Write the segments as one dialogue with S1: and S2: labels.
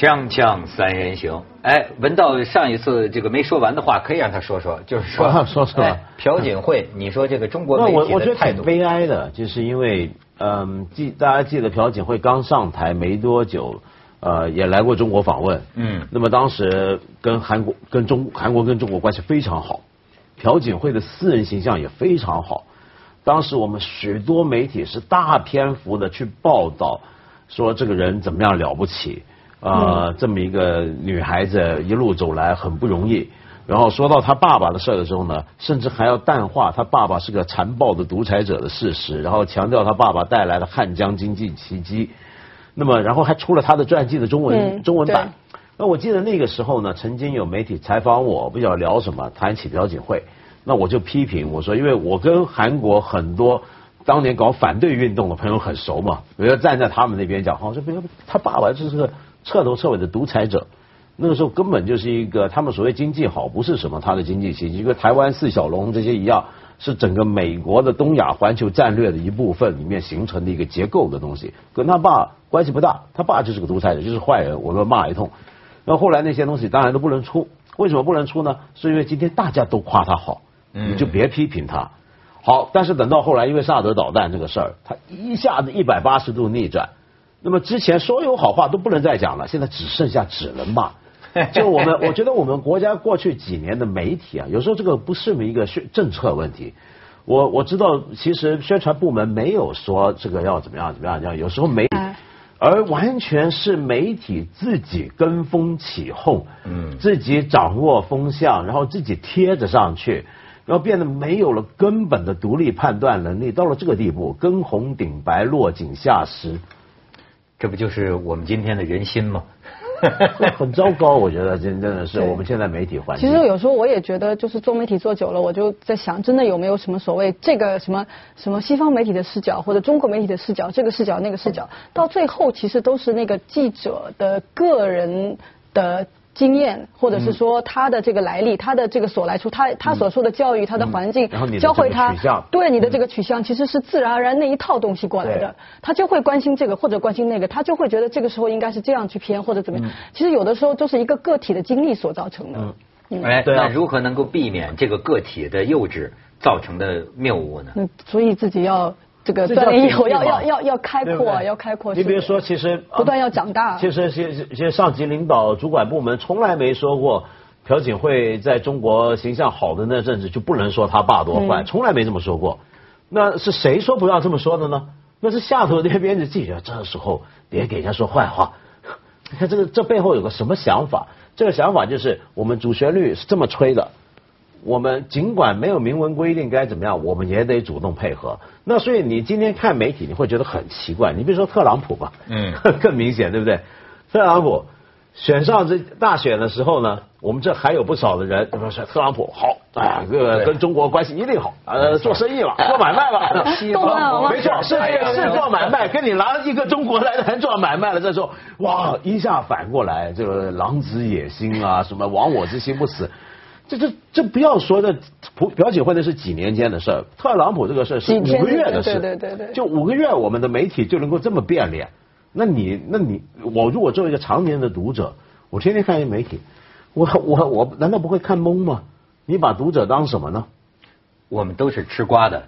S1: 锵锵三人行，哎，文道上一次这个没说完的话，可以让他说说，就是说，
S2: 说说。
S1: 哎朴槿惠，你说这个中国媒体
S2: 那我我觉得挺悲哀的，就是因为嗯，记大家记得朴槿惠刚上台没多久，呃，也来过中国访问，
S1: 嗯。
S2: 那么当时跟韩国跟中韩国跟中国关系非常好，朴槿惠的私人形象也非常好，当时我们许多媒体是大篇幅的去报道说这个人怎么样了不起。呃，这么一个女孩子一路走来很不容易。然后说到她爸爸的事儿的时候呢，甚至还要淡化她爸爸是个残暴的独裁者的事实，然后强调他爸爸带来的汉江经济奇迹。那么，然后还出了他的传记的中文、
S3: 嗯
S2: 中文版。那我记得那个时候呢，曾经有媒体采访我，不晓得聊什么，谈起朴槿惠，那我就批评我说，因为我跟韩国很多当年搞反对运动的朋友很熟嘛，我要站在他们那边讲，好，说不他爸爸就是个彻头彻尾的独裁者。那个时候根本就是一个他们所谓经济好，不是什么他的经济奇迹，一个台湾四小龙这些一样，是整个美国的东亚环球战略的一部分里面形成的一个结构的东西，跟他爸关系不大，他爸就是个独裁者，就是坏人，我们骂一通。那后来那些东西当然都不能出，为什么不能出呢？是因为今天大家都夸他好，你就别批评他。好，但是等到后来，因为萨德导弹这个事儿，他一下子一百八十度逆转。那么之前所有好话都不能再讲了，现在只剩下只能骂。就我们，我觉得我们国家过去几年的媒体啊，有时候这个不是一个宣政策问题。我我知道，其实宣传部门没有说这个要怎么样怎么样，这样有时候媒体
S3: 哎
S2: 而完全是媒体自己跟风起哄，
S1: 嗯
S2: 自己掌握风向，然后自己贴着上去，然后变得没有了根本的独立判断能力，到了这个地步，跟红顶白，落井下石，
S1: 这不就是我们今天的人心吗？
S2: 很糟糕。我觉得真真的是我们现在媒体环境。
S3: 其实有时候我也觉得，就是做媒体做久了，我就在想，真的有没有什么所谓这个什么什么西方媒体的视角，或者中国媒体的视角，这个视角那个视角，到最后其实都是那个记者的个人的。经验，或者是说他的这个来历，他的这个所来处，他他所受的教育，他的环境
S2: 嗯然后你，
S3: 教会他对你的这个取向，其实是自然而然那一套东西过来的。他就会关心这个或者关心那个，他就会觉得这个时候应该是这样去偏或者怎么
S2: 嗯
S3: 样。其实有的时候就是一个个体的经历所造成的。嗯
S1: 哎，那如何能够避免这个个体的幼稚造成的谬误呢？
S3: 嗯，所以自己要这个锻炼以后要要要要开阔，
S2: 对
S3: 要开阔。
S2: 你比如说，其实
S3: 不断要长大
S2: 其实，其实，其实上级领导、主管部门从来没说过朴槿惠在中国形象好的那阵子就不能说他爸多坏，
S3: 嗯
S2: 从来没这么说过。那是谁说不要这么说的呢？那是下头那边的记者，这时候别给人家说坏话。你看这个这背后有个什么想法？这个想法就是我们主旋律是这么吹的，我们尽管没有明文规定该怎么样，我们也得主动配合。那所以你今天看媒体，你会觉得很奇怪。你比如说特朗普吧，
S1: 嗯
S2: 更明显，对不对？特朗普选上这大选的时候呢，我们这还有不少的人，说是特朗普好，啊，这个跟中国关系一定好，呃，做生意了，做买卖了，
S3: 都好嘛
S2: 没错，是是做买卖，跟你拿一个中国来的人做买卖了，这时候哇，一下反过来，这个狼子野心啊，什么亡我之心不死。这这这不要说的，普表姐会那是几年间的事儿，特朗普这个事儿是五个月的事，
S3: 对对对对
S2: 就五个月，我们的媒体就能够这么变脸。那你，那你，我如果作为一个常年的读者，我天天看一媒体，我我我难道不会看懵吗？你把读者当什么呢？
S1: 我们都是吃瓜的，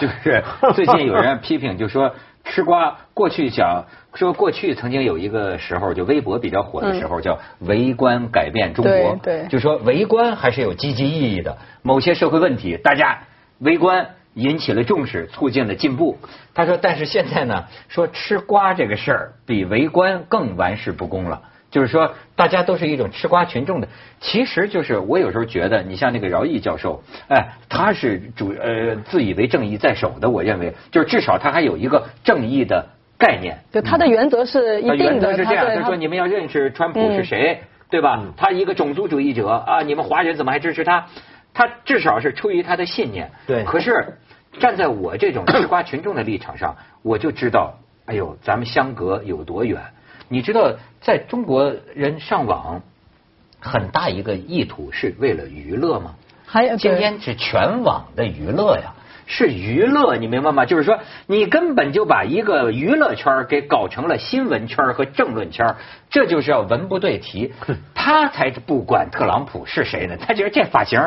S1: 就是最近有人批评，就说吃瓜。过去讲说过去曾经有一个时候，就微博比较火的时候，叫围观改变中国，
S3: 对对
S1: 就说围观还是有积极意义的。某些社会问题，大家围观引起了重视，促进了进步。他说，但是现在呢，说吃瓜这个事儿比围观更玩世不恭了。就是说，大家都是一种吃瓜群众的，其实就是我有时候觉得，你像那个饶毅教授，哎，他是主呃自以为正义在手的，我认为就是至少他还有一个正义的概念。
S3: 就他的原则是一
S1: 他原
S3: 定的，
S1: 则是这样，
S3: 对
S1: 他说你们要认识川普是谁，对吧？他一个种族主义者啊，你们华人怎么还支持他？他至少是出于他的信念。
S2: 对
S1: 可是站在我这种吃瓜群众的立场上，我就知道，哎呦，咱们相隔有多远。你知道，在中国人上网，很大一个意图是为了娱乐吗？
S3: 还有
S1: 今天是全网的娱乐呀。是娱乐，你明白吗？就是说，你根本就把一个娱乐圈给搞成了新闻圈和政论圈，这就是要文不对题。他才不管特朗普是谁呢，他觉得这发型，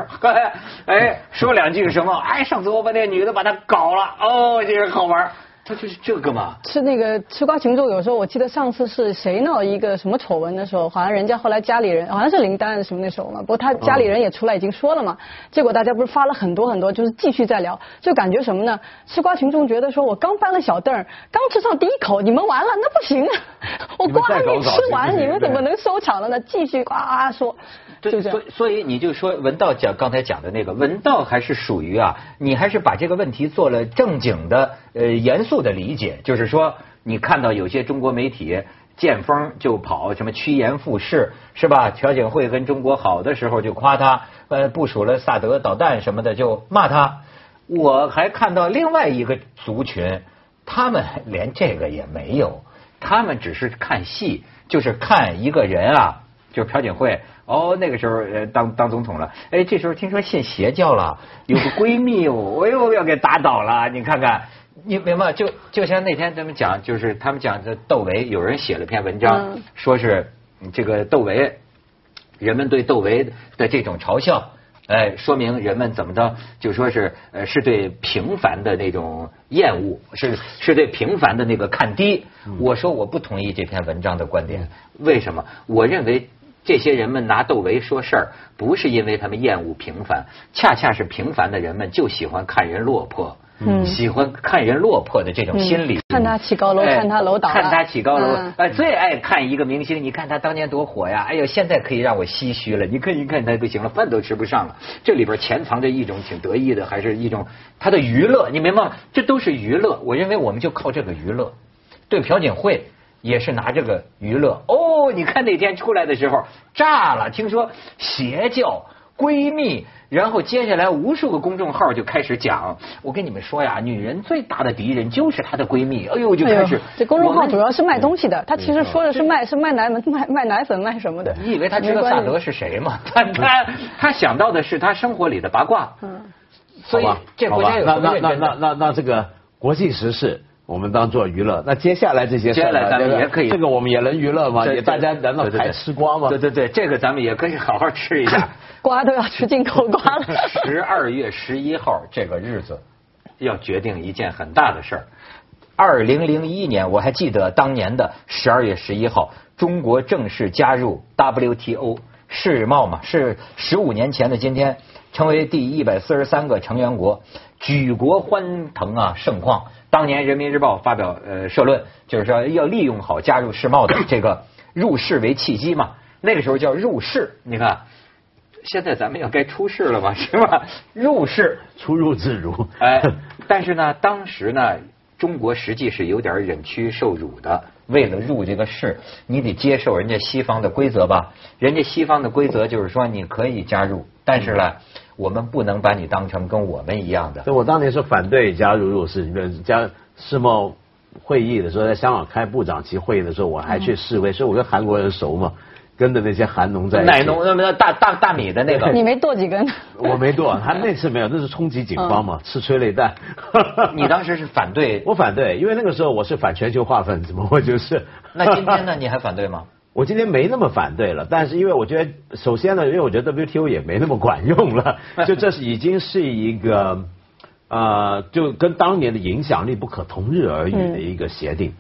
S1: 哎，说两句什么，哎，上次我把那女的把他搞了，哦，这个好玩。他就是这个嘛，
S3: 吃那个吃瓜群众，有时候我记得上次是谁闹一个什么丑闻的时候，好像人家后来家里人好像是林丹什么那时候嘛，不过他家里人也出来已经说了嘛，结果大家不是发了很多很多，就是继续在聊，就感觉什么呢？吃瓜群众觉得说我刚搬了小凳，刚吃上第一口，你们完了，那不行，我瓜还没吃完，你们怎么能收场了呢？继续呱呱说。
S1: 对，所以所以你就说文道讲刚才讲的那个文道还是属于啊，你还是把这个问题做了正经的呃严肃的理解，就是说你看到有些中国媒体见风就跑，什么趋炎附势是吧？朴槿惠跟中国好的时候就夸他，呃部署了萨德导弹什么的就骂他。我还看到另外一个族群，他们连这个也没有，他们只是看戏，就是看一个人啊，就是朴槿惠。哦，那个时候呃当当总统了，哎，这时候听说信邪教了，有个闺蜜，我又要给打倒了。你看看，你明白？就就像那天咱们讲，就是他们讲的窦唯，有人写了篇文章，说是这个窦唯，人们对窦唯的这种嘲笑，哎，说明人们怎么着，就说是呃是对平凡的那种厌恶，是是对平凡的那个看低。我说我不同意这篇文章的观点，为什么？我认为。这些人们拿窦唯说事儿，不是因为他们厌恶平凡，恰恰是平凡的人们就喜欢看人落魄，喜欢看人落魄的这种心理。
S3: 看他起高楼，看他楼倒
S1: 看他起高楼，哎，最爱看一个明星，你看他当年多火呀！哎呦，现在可以让我唏嘘了。你看一看他不行了，饭都吃不上了。这里边潜藏着一种挺得意的，还是一种他的娱乐？你明白吗？这都是娱乐。我认为我们就靠这个娱乐。对朴槿惠。也是拿这个娱乐哦，你看那天出来的时候炸了，听说邪教闺蜜，然后接下来无数个公众号就开始讲，我跟你们说呀，女人最大的敌人就是她的闺蜜，哎呦就开始。
S3: 这公众号主要是卖东西的，他其实说的是卖是卖奶粉卖卖奶粉卖什么的。
S1: 你以为他知道萨德是谁吗？他他他想到的是他生活里的八卦。嗯。所以这国家有
S2: 那那那那那那这个国际时事。我们当做娱乐，那接下来这些
S1: 事儿，咱们也可以，
S2: 这个我们也能娱乐吗？也大家难道还吃瓜吗？
S1: 对对对，这个咱们也可以好好吃一下。
S3: 瓜都要吃进口瓜了。
S1: 十二月十一号这个日子，要决定一件很大的事儿。二零零一年，我还记得当年的十二月十一号，中国正式加入 WTO 世贸嘛，是十五年前的今天，成为第一百四十三个成员国，举国欢腾啊，盛况。当年人民日报发表呃社论，就是说要利用好加入世贸的这个入世为契机嘛。那个时候叫入世，你看，现在咱们要该出世了嘛，是吧？入世
S2: 出入自如。
S1: 哎，但是呢，当时呢，中国实际是有点忍屈受辱的。为了入这个世，你得接受人家西方的规则吧？人家西方的规则就是说你可以加入，但是呢。我们不能把你当成跟我们一样的。
S2: 所以我当年是反对加入入世，加世贸会议的时候，在香港开部长级会议的时候，我还去示威，所以我跟韩国人熟嘛，跟着那些韩农在。
S1: 奶农那么大大大米的那个。
S3: 你没剁几根？
S2: 我没剁，他那次没有，那是冲击警方嘛，吃催泪弹。
S1: 你当时是反对？
S2: 我反对，因为那个时候我是反全球化分子嘛，我就是。
S1: 那今天呢？你还反对吗？
S2: 我今天没那么反对了，但是因为我觉得，首先呢，因为我觉得 WTO 也没那么管用了，就这是已经是一个呃，就跟当年的影响力不可同日而语的一个协定。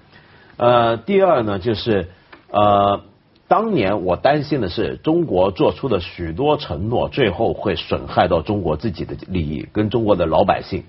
S2: 呃，第二呢，就是呃，当年我担心的是中国做出的许多承诺，最后会损害到中国自己的利益，跟中国的老百姓，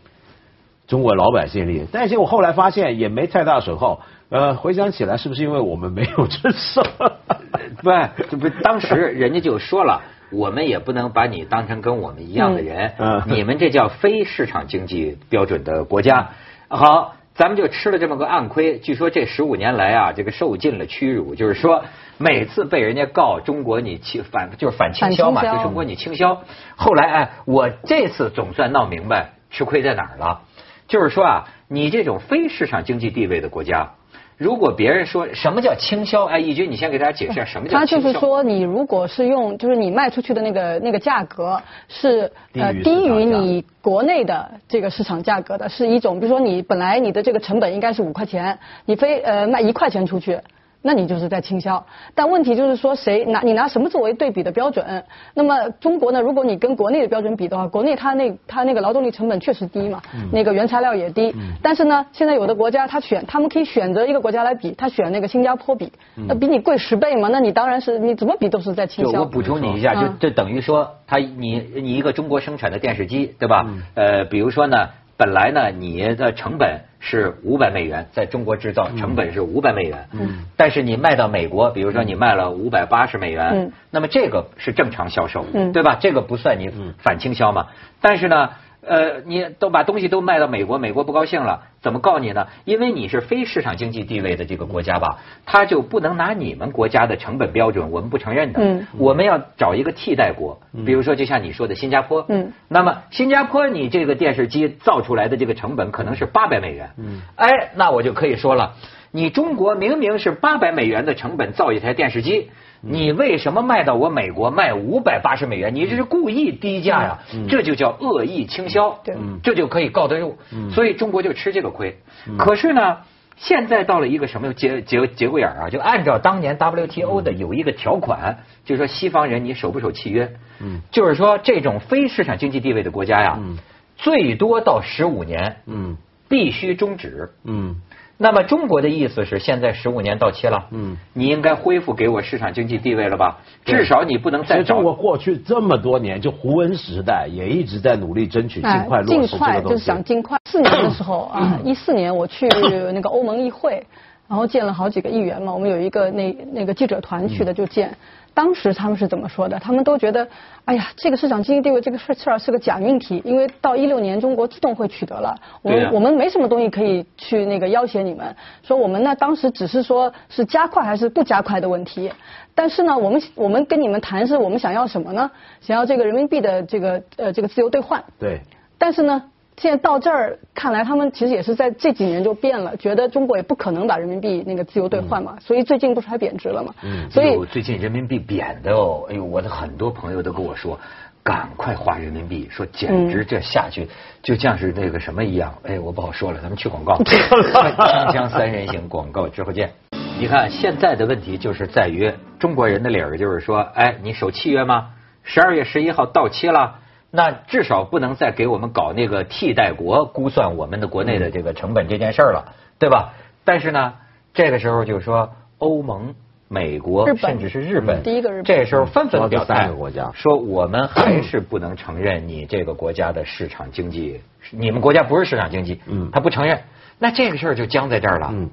S2: 中国老百姓利益。但是我后来发现也没太大损耗。呃，回想起来，是不是因为我们没有遵守？
S1: 不，这不当时人家就说了，我们也不能把你当成跟我们一样的人，嗯你们这叫非市场经济标准的国家。好，咱们就吃了这么个暗亏。据说这十五年来啊，这个受尽了屈辱，就是说每次被人家告中国你倾反，就是反倾销嘛，就中国你倾销。后来哎，我这次总算闹明白吃亏在哪儿了，就是说啊，你这种非市场经济地位的国家。如果别人说什么叫倾销，哎，义军，你先给大家解释一下什么叫
S3: 他
S1: 倾销。
S3: 就是说，你如果是用，就是你卖出去的那个那个价格是呃
S2: 低于
S3: 你国内的这个市场价格的，是一种，比如说你本来你的这个成本应该是五块钱，你非呃卖一块钱出去。那你就是在倾销，但问题就是说，谁拿你拿什么作为对比的标准？那么中国呢？如果你跟国内的标准比的话，国内它那它那个劳动力成本确实低嘛，那个原材料也低。但是呢，现在有的国家他选，他们可以选择一个国家来比，他选那个新加坡比，那比你贵十倍嘛？那你当然是你怎么比都是在倾销。
S1: 就我补充你一下，就
S3: 嗯
S1: 这等于说，他你你一个中国生产的电视机，对吧？呃，比如说呢，本来呢你的成本是五百美元，在中国制造成本是五百美元，嗯，但是你卖到美国，比如说你卖了五百八十美元，
S3: 嗯
S1: 那么这个是正常销售，
S3: 嗯
S1: 对吧？这个不算你反倾销嘛。但是呢。呃，你都把东西都卖到美国，美国不高兴了，怎么告你呢？因为你是非市场经济地位的这个国家吧，他就不能拿你们国家的成本标准，我们不承认的。
S3: 嗯
S1: 我们要找一个替代国，比如说就像你说的新加坡。
S3: 嗯
S1: 那么新加坡你这个电视机造出来的这个成本可能是八百美元。嗯。哎，那我就可以说了，你中国明明是八百美元的成本造一台电视机。你为什么卖到我美国卖五百八十美元？你这是故意低价呀，这就叫恶意倾销，
S3: 对
S1: 这就可以告得入。所以中国就吃这个亏。可是呢，现在到了一个什么节节节骨眼儿啊？就按照当年 WTO 的有一个条款，就是说西方人你守不守契约？
S2: 嗯
S1: 就是说这种非市场经济地位的国家呀，
S2: 嗯
S1: 最多到十五年
S2: 嗯
S1: 必须终止。
S2: 嗯
S1: 那么中国的意思是，现在十五年到期了，
S2: 嗯，
S1: 你应该恢复给我市场经济地位了吧？至少你不能再找
S2: 中国过去这么多年，就胡温时代也一直在努力争取尽快落实这个东西。
S3: 快就是想尽快。四年的时候啊，一四年我去那个欧盟议会，然后见了好几个议员嘛，我们有一个那那个记者团去的就见。当时他们是怎么说的？他们都觉得，哎呀，这个市场经济地位这个事事儿是个假命题，因为到一六年中国自动会取得了，我我们没什么东西可以去那个要挟你们。说我们呢，当时只是说是加快还是不加快的问题，但是呢，我们我们跟你们谈是我们想要什么呢？想要这个人民币的这个呃这个自由兑换。
S2: 对，
S3: 但是呢，现在到这儿看来，他们其实也是在这几年就变了，觉得中国也不可能把人民币那个自由兑换嘛，所以最近不是还贬值了嘛？
S2: 嗯
S3: 所以
S1: 最近人民币贬的哦，哎呦，我的很多朋友都跟我说，赶快花人民币，说简直这下去就像是那个什么一样。哎，我不好说了，咱们去广告，锵锵三人行广告之后见。你看现在的问题就是在于中国人的理儿，就是说，哎，你守契约吗？十二月十一号到期了。那至少不能再给我们搞那个替代国估算我们的国内的这个成本这件事儿了，对吧？但是呢，这个时候就是说欧盟、美国甚至是日本，
S3: 第一个日本。
S1: 这时候纷纷表态
S2: 国家。
S1: 说我们还是不能承认你这个国家的市场经济，你们国家不是市场经济，
S2: 嗯。
S1: 他不承认，那这个事儿就僵在这儿了。
S2: 嗯，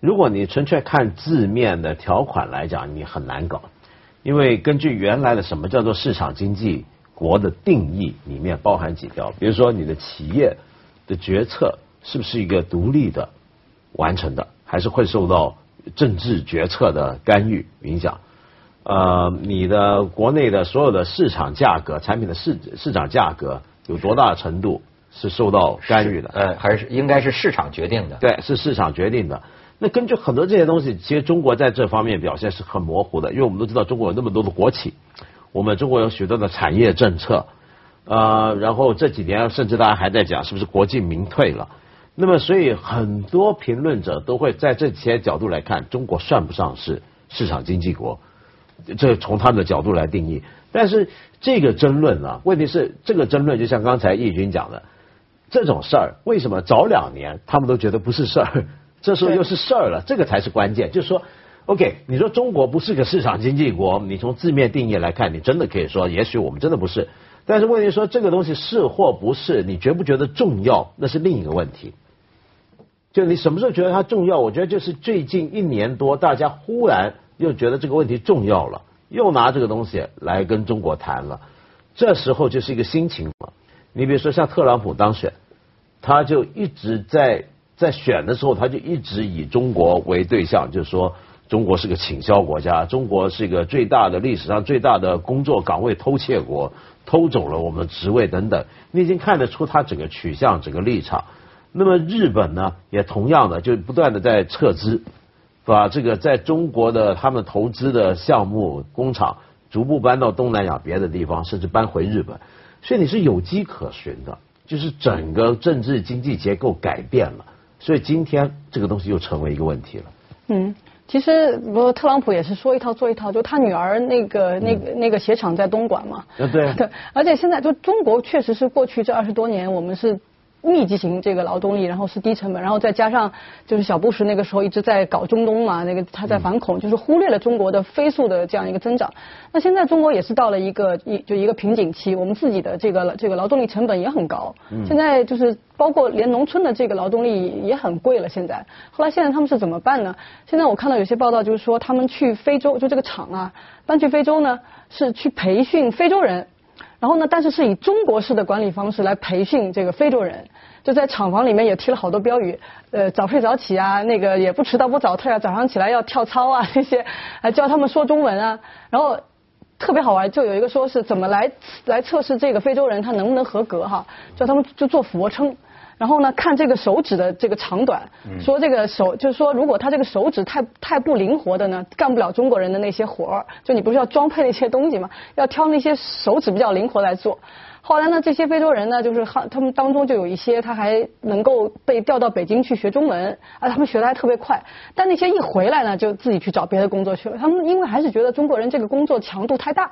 S2: 如果你纯粹看字面的条款来讲，你很难搞，因为根据原来的什么叫做市场经济国的定义，里面包含几条，比如说你的企业的决策是不是一个独立的完成的，还是会受到政治决策的干预影响？呃，你的国内的所有的市场价格、产品的市市场价格有多大程度是受到干预的？
S1: 呃，还是应该是市场决定的。
S2: 对，是市场决定的。那根据很多这些东西，其实中国在这方面表现是很模糊的，因为我们都知道中国有那么多的国企，我们中国有许多的产业政策，呃，然后这几年甚至大家还在讲是不是国进民退了。那么，所以很多评论者都会在这些角度来看，中国算不上是市场经济国，这从他们的角度来定义。但是这个争论啊，问题是这个争论就像刚才易军讲的，这种事儿为什么早两年他们都觉得不是事儿，这时候又是事儿了？这个才是关键。就是说，OK，你说中国不是个市场经济国，你从字面定义来看，你真的可以说，也许我们真的不是。但是问题说这个东西是或不是，你觉不觉得重要，那是另一个问题。就你什么时候觉得它重要？我觉得就是最近一年多，大家忽然又觉得这个问题重要了，又拿这个东西来跟中国谈了。这时候就是一个新情况。你比如说像特朗普当选，他就一直在在选的时候，他就一直以中国为对象，就是说中国是个倾销国家，中国是一个最大的历史上最大的工作岗位偷窃国，偷走了我们的职位等等。你已经看得出他整个取向、整个立场。那么日本呢，也同样的就不断的在撤资，把这个在中国的他们投资的项目工厂逐步搬到东南亚别的地方，甚至搬回日本，所以你是有迹可循的，就是整个政治经济结构改变了，所以今天这个东西又成为一个问题了。
S3: 嗯。其实，不，特朗普也是说一套做一套，就他女儿那个、那个、那个鞋厂在东莞嘛。
S2: 对。
S3: 对，而且现在就中国确实是过去这二十多年，我们是。密集型这个劳动力，然后是低成本，然后再加上就是小布什那个时候一直在搞中东嘛，那个他在反恐，就是忽略了中国的飞速的这样一个增长。那现在中国也是到了一个一就一个瓶颈期，我们自己的这个这个劳动力成本也很高。现在就是包括连农村的这个劳动力也很贵了。现在，后来现在他们是怎么办呢？现在我看到有些报道就是说，他们去非洲，就这个厂啊，搬去非洲呢，是去培训非洲人。然后呢？但是是以中国式的管理方式来培训这个非洲人，就在厂房里面也贴了好多标语，呃，早睡早起啊，那个也不迟到不早退啊，早上起来要跳操啊，这些，还教他们说中文啊。然后特别好玩，就有一个说是怎么来来测试这个非洲人他能不能合格哈，叫他们就做俯卧撑。然后呢，看这个手指的这个长短，说这个手就是说，如果他这个手指太太不灵活的呢，干不了中国人的那些活儿。就你不是要装配那些东西吗？要挑那些手指比较灵活来做。后来呢，这些非洲人呢，就是他们当中就有一些他还能够被调到北京去学中文，啊，他们学的还特别快。但那些一回来呢，就自己去找别的工作去了。他们因为还是觉得中国人这个工作强度太大，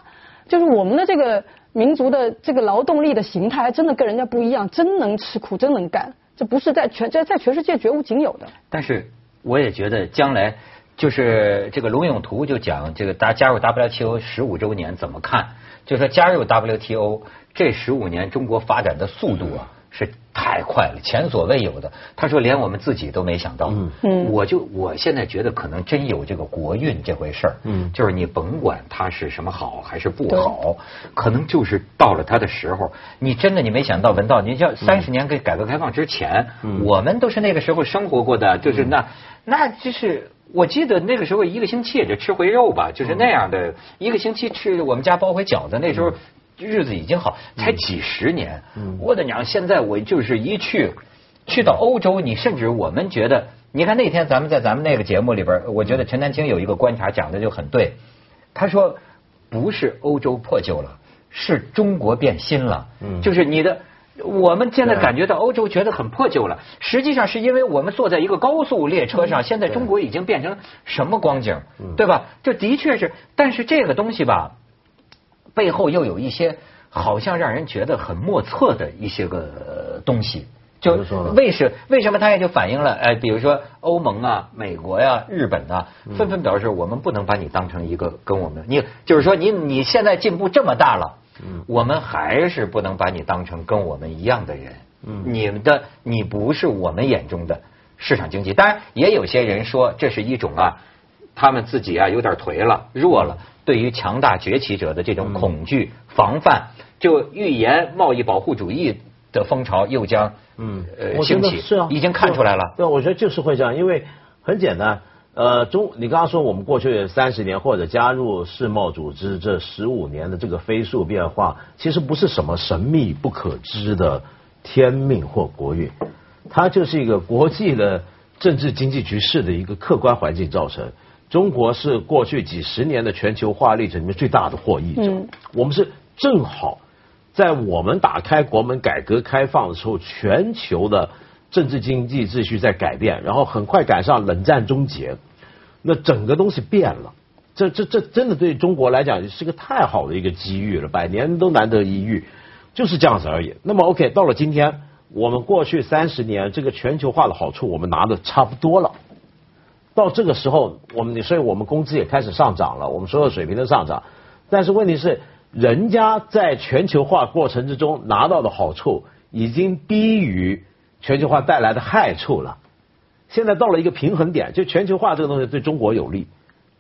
S3: 就是我们的这个。民族的这个劳动力的形态还真的跟人家不一样，真能吃苦，真能干，这不是在全在在全世界绝无仅有的。
S1: 但是我也觉得将来就是这个龙永图就讲这个大加入 WTO 十五周年怎么看？就说加入 WTO 这十五年中国发展的速度啊。是太快了，前所未有的。他说，连我们自己都没想到。嗯，我就我现在觉得，可能真有这个国运这回事儿。嗯，就是你甭管它是什么好还是不好，可能就是到了它的时候。你真的你没想到，文道，你像三十年给改革开放之前，我们都是那个时候生活过的，就是那那就是我记得那个时候一个星期也就吃回肉吧，就是那样的一个星期吃我们家包回饺子，那时候。日子已经好，才几十年。我的娘！现在我就是一去，去到欧洲，你甚至我们觉得，你看那天咱们在咱们那个节目里边，我觉得陈丹青有一个观察讲的就很对。他说，不是欧洲破旧了，是中国变新了。嗯就是你的，我们现在感觉到欧洲觉得很破旧了，实际上是因为我们坐在一个高速列车上，现在中国已经变成什么光景，对吧？这的确是，但是这个东西吧。背后又有一些好像让人觉得很莫测的一些个东西，就为什为什么他也就反映了哎，比如说欧盟啊、美国呀、日本啊，纷纷表示我们不能把你当成一个跟我们你就是说你你现在进步这么大了，我们还是不能把你当成跟我们一样的人，你们的你不是我们眼中的市场经济。当然也有些人说这是一种啊，他们自己啊有点颓了、弱了。对于强大崛起者的这种恐惧、防范，就预言贸易保护主义的风潮又将嗯呃兴起，
S2: 是啊，
S1: 已经看出来了。
S2: 对，我觉得就是会这样，因为很简单，呃，中你刚刚说我们过去三十年或者加入世贸组织这十五年的这个飞速变化，其实不是什么神秘不可知的天命或国运，它就是一个国际的政治经济局势的一个客观环境造成。中国是过去几十年的全球化历程里面最大的获益者。我们是正好在我们打开国门、改革开放的时候，全球的政治经济秩序在改变，然后很快赶上冷战终结，那整个东西变了。这、这、这真的对中国来讲是个太好的一个机遇了，百年都难得一遇，就是这样子而已。那么 OK，到了今天，我们过去三十年这个全球化的好处，我们拿的差不多了。到这个时候，我们所以我们工资也开始上涨了，我们所有水平都上涨。但是问题是，人家在全球化过程之中拿到的好处，已经低于全球化带来的害处了。现在到了一个平衡点，就全球化这个东西对中国有利，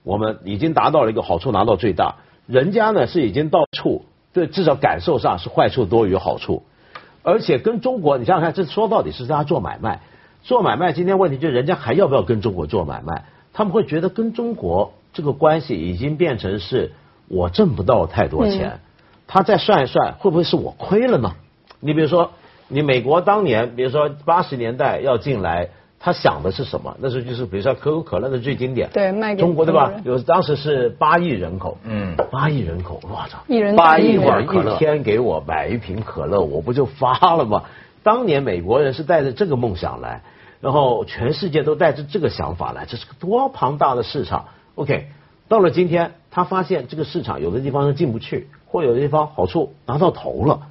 S2: 我们已经达到了一个好处拿到最大。人家呢是已经到处对至少感受上是坏处多于好处，而且跟中国，你想想看，这说到底是大家做买卖。做买卖，今天问题就是人家还要不要跟中国做买卖？他们会觉得跟中国这个关系已经变成是我挣不到太多钱，他再算一算，会不会是我亏了呢？你比如说，你美国当年，比如说八十年代要进来，他想的是什么？那时候就是比如说可口可乐的最经典，
S3: 对卖给
S2: 中国对吧？有当时是八亿人口，
S1: 嗯。
S2: 八亿人口，我操，
S3: 一人
S1: 八亿
S3: 一人
S1: 碗可乐
S2: 一天给我买一瓶可乐，我不就发了吗？当年美国人是带着这个梦想来，然后全世界都带着这个想法来，这是个多庞大的市场。OK，到了今天，他发现这个市场有的地方是进不去，或有的地方好处拿到头了。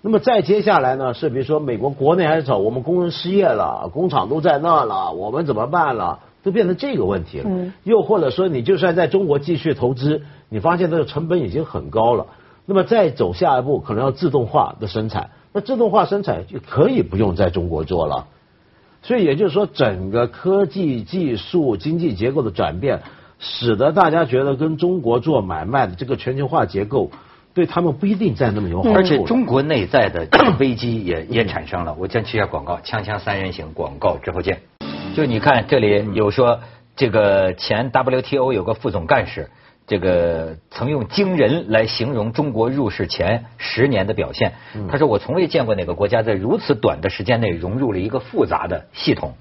S2: 那么再接下来呢，是比如说美国国内还是走，我们工人失业了，工厂都在那了，我们怎么办了？都变成这个问题了。
S3: 嗯
S2: 又或者说，你就算在中国继续投资，你发现这个成本已经很高了，那么再走下一步，可能要自动化的生产。那自动化生产就可以不用在中国做了。所以也就是说，整个科技技术经济结构的转变，使得大家觉得跟中国做买卖的这个全球化结构，对他们不一定再那么友好。
S1: 而且中国内在的 危机也也产生了。我先去一下广告，锵锵三人行广告之后见。就你看这里有说，这个前 WTO 有个副总干事，这个曾用惊人来形容中国入世前十年的表现。他说：“我从未见过哪个国家在如此短的时间内融入了一个复杂的系统。”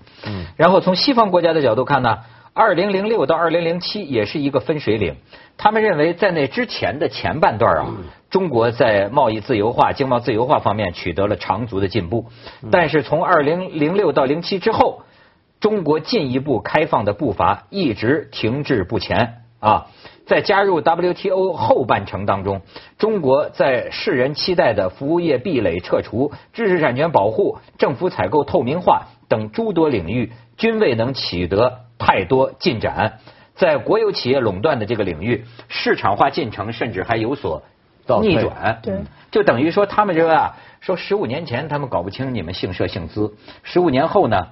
S1: 然后从西方国家的角度看呢，二零零六到二零零七也是一个分水岭。他们认为在那之前的前半段啊，中国在贸易自由化、经贸自由化方面取得了长足的进步，但是从二零零六到零七之后，中国进一步开放的步伐一直停滞不前啊。在加入 WTO 后半程当中，中国在世人期待的服务业壁垒撤除、知识产权保护、政府采购透明化等诸多领域，均未能取得太多进展。在国有企业垄断的这个领域，市场化进程甚至还有所逆转。
S3: 对
S1: 就等于说他们这个啊，说十五年前他们搞不清你们姓社姓资，十五年后呢，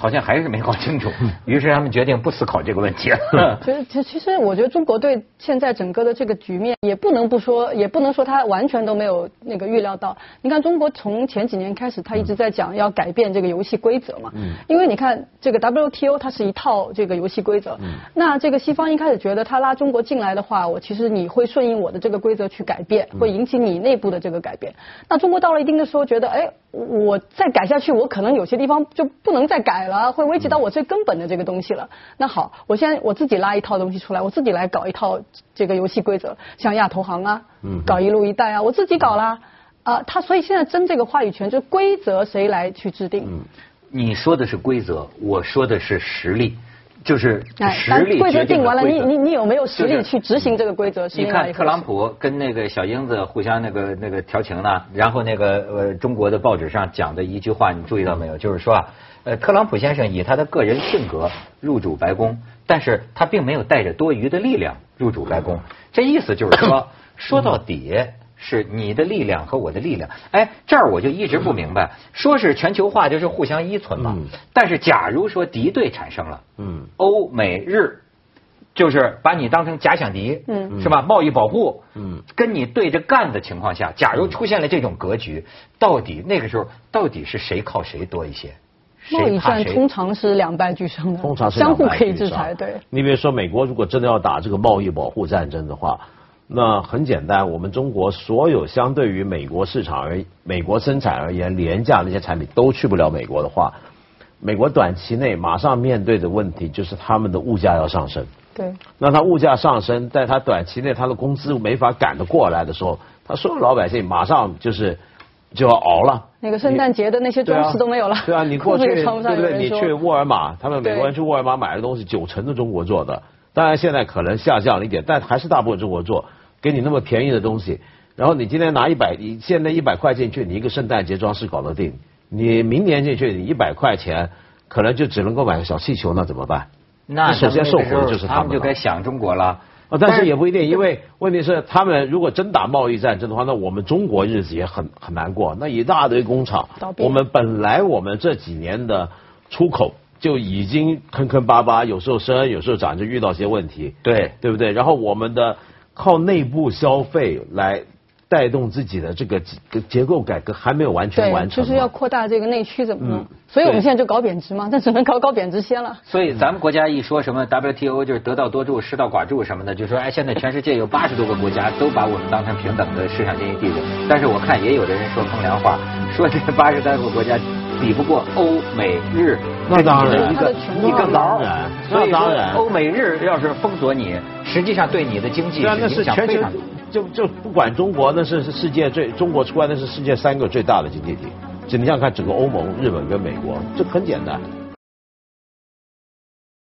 S1: 好像还是没搞清楚，于是他们决定不思考这个问题了。
S3: 其实，其其实我觉得中国队现在整个的这个局面，也不能不说，也不能说他完全都没有那个预料到。你看，中国从前几年开始，他一直在讲要改变这个游戏规则嘛。嗯。因为你看，这个 WTO 它是一套这个游戏规则。嗯。那这个西方一开始觉得他拉中国进来的话，我其实你会顺应我的这个规则去改变，会引起你内部的这个改变。那中国到了一定的时候，觉得哎，我再改下去，我可能有些地方就不能再改了，会危及到我最根本的这个东西了。那好，我现在我自己拉一套东西出来，我自己来搞一套这个游戏规则，像亚投行啊，搞一路一带啊，我自己搞啦。啊，他所以现在争这个话语权，就规则谁来去制定？
S1: 嗯你说的是规则，我说的是实力，就是
S3: 哎，
S1: 实
S3: 力规则
S1: 定
S3: 定完了，你你你有没有实力去执行这个规则？是
S1: 你看特朗普跟那个小英子互相那个那个调情呢，然后那个呃中国的报纸上讲的一句话，你注意到没有？就是说啊，呃特朗普先生以他的个人性格入主白宫，但是他并没有带着多余的力量入主白宫。这意思就是说，说到底。是你的力量和我的力量，哎，这儿我就一直不明白，说是全球化就是互相依存嘛，
S2: 嗯。
S1: 但是假如说敌对产生了，
S2: 嗯。
S1: 欧美日就是把你当成假想敌，
S3: 嗯。
S1: 是吧？贸易保护，
S2: 嗯，
S1: 跟你对着干的情况下，假如出现了这种格局，到底那个时候到底是谁靠谁多一些？
S3: 贸易？战通常是两败俱伤的，
S2: 通常是
S3: 相互
S2: 两败俱伤。
S3: 可以制裁，对。
S2: 你比如说，美国如果真的要打这个贸易保护战争的话，那很简单，我们中国所有相对于美国市场而美国生产而言廉价那些产品都去不了美国的话，美国短期内马上面对的问题就是他们的物价要上升。
S3: 对，
S2: 那它物价上升，在它短期内它的工资没法赶得过来的时候，他所有老百姓马上就是就要熬了。
S3: 那个圣诞节的那些装饰都没有了，
S2: 对啊，你过 去。对不对？你去沃尔玛，他们美国人去沃尔玛买的东西，九成的中国做的。当然现在可能下降了一点，但还是大部分中国做，给你那么便宜的东西。然后你今天拿一百，你现在一百块进去，你一个圣诞节装饰搞得定。你明年进去，你一百块钱可能就只能够买个小气球，那怎么办？
S1: 那
S2: 首先受苦的就是他们
S1: 他们就该想中国了。
S2: 啊，但是也不一定，因为问题是他们如果真打贸易战争的话，那我们中国日子也很很难过。那一大堆工厂我们本来我们这几年的出口就已经坑坑巴巴，有时候升，有时候涨，就遇到些问题，
S1: 对，
S2: 对不对？然后我们的靠内部消费来带动自己的这个结结构改革还没有完全，完成，
S3: 就是要扩大这个内需怎么弄
S2: 嗯？
S3: 所以我们现在就搞贬值嘛，那只能搞搞贬值先了。
S1: 所以咱们国家一说什么 WTO 就是得道多助、失道寡助什么的，就说哎，现在全世界有八十多个国家都把我们当成平等的市场经济地位。但是我看也有的人说风凉话，说这八十多个国家比不过欧美日，
S2: 那当然
S1: 一个一个
S2: 那当
S1: 牢
S2: 然。
S1: 所以说
S2: 那当然
S1: 欧美日要是封锁你，实际上对你的经济影响非常。
S2: 就就不管中国，那是是世界最中国出来那是世界三个最大的经济体。就你想想看，整个欧盟、日本跟美国，这很简单。